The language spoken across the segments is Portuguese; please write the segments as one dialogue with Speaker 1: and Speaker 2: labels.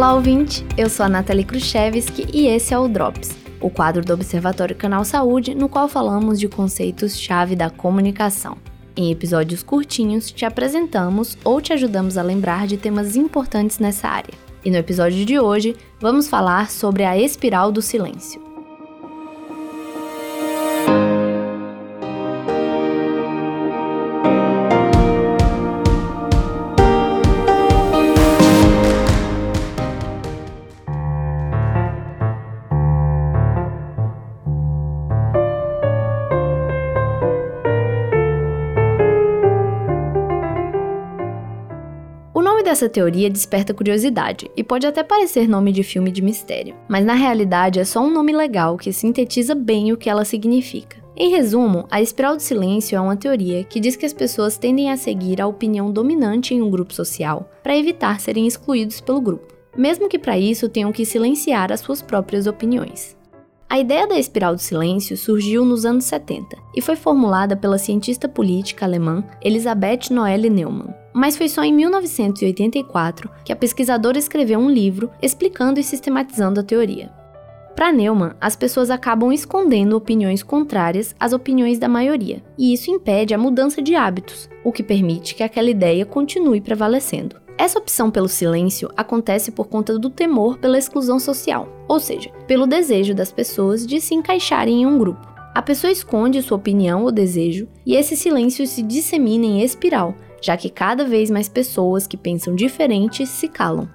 Speaker 1: Olá, ouvinte! Eu sou a Nathalie Khrushchevsky e esse é o Drops, o quadro do Observatório Canal Saúde, no qual falamos de conceitos-chave da comunicação. Em episódios curtinhos, te apresentamos ou te ajudamos a lembrar de temas importantes nessa área. E no episódio de hoje, vamos falar sobre a espiral do silêncio. Dessa teoria desperta curiosidade e pode até parecer nome de filme de mistério, mas na realidade é só um nome legal que sintetiza bem o que ela significa. Em resumo, a espiral do silêncio é uma teoria que diz que as pessoas tendem a seguir a opinião dominante em um grupo social para evitar serem excluídos pelo grupo, mesmo que para isso tenham que silenciar as suas próprias opiniões. A ideia da espiral do silêncio surgiu nos anos 70 e foi formulada pela cientista política alemã Elisabeth Noelle Neumann. Mas foi só em 1984 que a pesquisadora escreveu um livro explicando e sistematizando a teoria. Para Neumann, as pessoas acabam escondendo opiniões contrárias às opiniões da maioria, e isso impede a mudança de hábitos, o que permite que aquela ideia continue prevalecendo. Essa opção pelo silêncio acontece por conta do temor pela exclusão social, ou seja, pelo desejo das pessoas de se encaixarem em um grupo. A pessoa esconde sua opinião ou desejo e esse silêncio se dissemina em espiral, já que cada vez mais pessoas que pensam diferente se calam.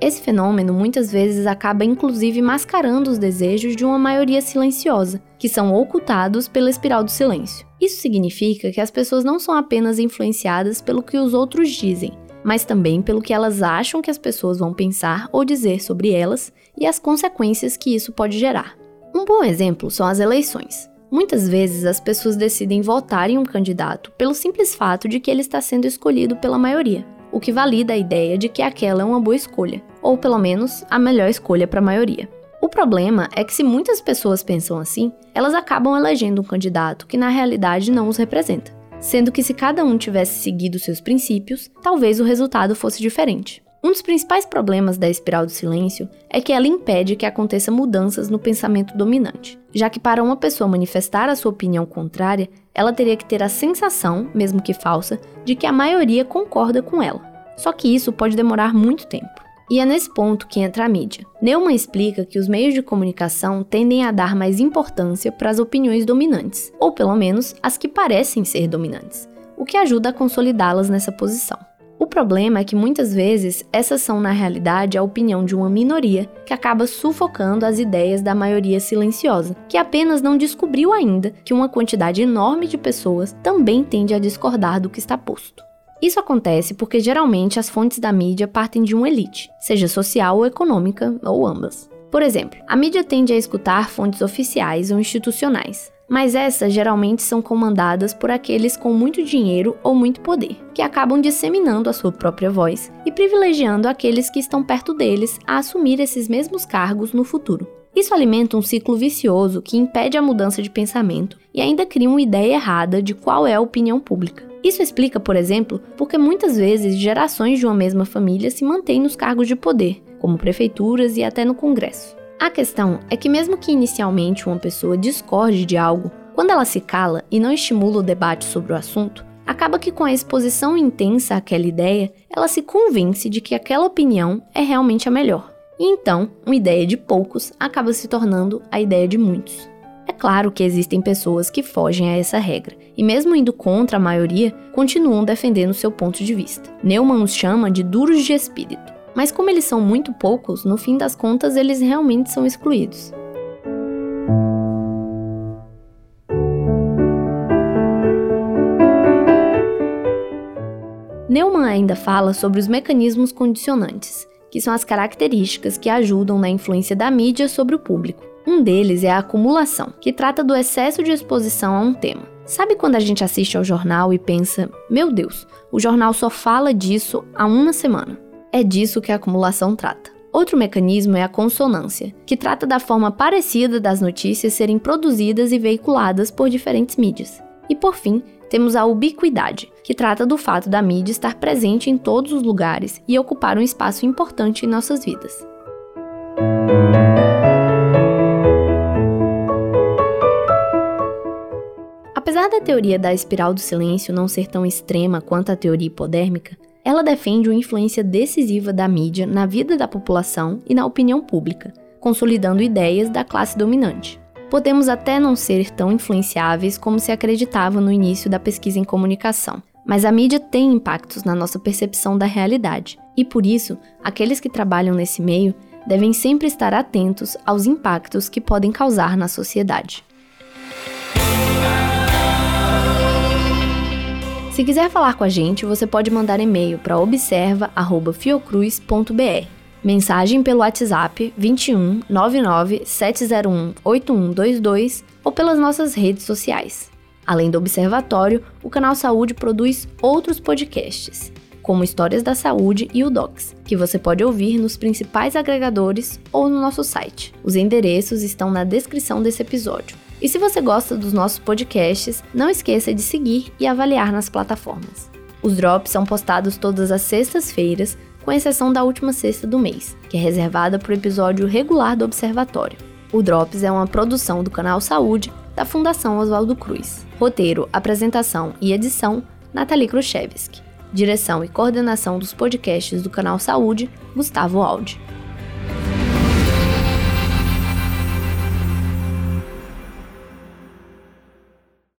Speaker 1: Esse fenômeno muitas vezes acaba inclusive mascarando os desejos de uma maioria silenciosa, que são ocultados pela espiral do silêncio. Isso significa que as pessoas não são apenas influenciadas pelo que os outros dizem, mas também pelo que elas acham que as pessoas vão pensar ou dizer sobre elas e as consequências que isso pode gerar. Um bom exemplo são as eleições. Muitas vezes as pessoas decidem votar em um candidato pelo simples fato de que ele está sendo escolhido pela maioria, o que valida a ideia de que aquela é uma boa escolha, ou pelo menos a melhor escolha para a maioria. O problema é que se muitas pessoas pensam assim, elas acabam elegendo um candidato que na realidade não os representa sendo que se cada um tivesse seguido seus princípios, talvez o resultado fosse diferente. Um dos principais problemas da espiral do silêncio é que ela impede que aconteça mudanças no pensamento dominante, já que para uma pessoa manifestar a sua opinião contrária, ela teria que ter a sensação, mesmo que falsa, de que a maioria concorda com ela. Só que isso pode demorar muito tempo. E é nesse ponto que entra a mídia. Neumann explica que os meios de comunicação tendem a dar mais importância para as opiniões dominantes, ou pelo menos as que parecem ser dominantes, o que ajuda a consolidá-las nessa posição. O problema é que muitas vezes essas são na realidade a opinião de uma minoria que acaba sufocando as ideias da maioria silenciosa, que apenas não descobriu ainda que uma quantidade enorme de pessoas também tende a discordar do que está posto. Isso acontece porque geralmente as fontes da mídia partem de uma elite, seja social ou econômica, ou ambas. Por exemplo, a mídia tende a escutar fontes oficiais ou institucionais, mas essas geralmente são comandadas por aqueles com muito dinheiro ou muito poder, que acabam disseminando a sua própria voz e privilegiando aqueles que estão perto deles a assumir esses mesmos cargos no futuro. Isso alimenta um ciclo vicioso que impede a mudança de pensamento e ainda cria uma ideia errada de qual é a opinião pública. Isso explica, por exemplo, porque muitas vezes gerações de uma mesma família se mantêm nos cargos de poder, como prefeituras e até no Congresso. A questão é que, mesmo que inicialmente uma pessoa discorde de algo, quando ela se cala e não estimula o debate sobre o assunto, acaba que com a exposição intensa àquela ideia, ela se convence de que aquela opinião é realmente a melhor. E então, uma ideia de poucos acaba se tornando a ideia de muitos. É claro que existem pessoas que fogem a essa regra, e mesmo indo contra a maioria, continuam defendendo seu ponto de vista. Neumann os chama de duros de espírito. Mas como eles são muito poucos, no fim das contas eles realmente são excluídos. Neumann ainda fala sobre os mecanismos condicionantes, que são as características que ajudam na influência da mídia sobre o público. Um deles é a acumulação, que trata do excesso de exposição a um tema. Sabe quando a gente assiste ao jornal e pensa: meu Deus, o jornal só fala disso há uma semana? É disso que a acumulação trata. Outro mecanismo é a consonância, que trata da forma parecida das notícias serem produzidas e veiculadas por diferentes mídias. E por fim, temos a ubiquidade, que trata do fato da mídia estar presente em todos os lugares e ocupar um espaço importante em nossas vidas. Da teoria da espiral do silêncio não ser tão extrema quanto a teoria hipodérmica, ela defende uma influência decisiva da mídia na vida da população e na opinião pública, consolidando ideias da classe dominante. Podemos até não ser tão influenciáveis como se acreditava no início da pesquisa em comunicação, mas a mídia tem impactos na nossa percepção da realidade, e por isso, aqueles que trabalham nesse meio devem sempre estar atentos aos impactos que podem causar na sociedade. Se quiser falar com a gente, você pode mandar e-mail para observa@fiocruz.br. Mensagem pelo WhatsApp 21 99 701 8122 ou pelas nossas redes sociais. Além do Observatório, o canal Saúde produz outros podcasts, como Histórias da Saúde e o Docs, que você pode ouvir nos principais agregadores ou no nosso site. Os endereços estão na descrição desse episódio. E se você gosta dos nossos podcasts, não esqueça de seguir e avaliar nas plataformas. Os drops são postados todas as sextas-feiras, com exceção da última sexta do mês, que é reservada para o episódio regular do Observatório. O Drops é uma produção do canal Saúde da Fundação Oswaldo Cruz. Roteiro, apresentação e edição: Nathalie Khrushchevsky. Direção e coordenação dos podcasts do canal Saúde: Gustavo Aldi.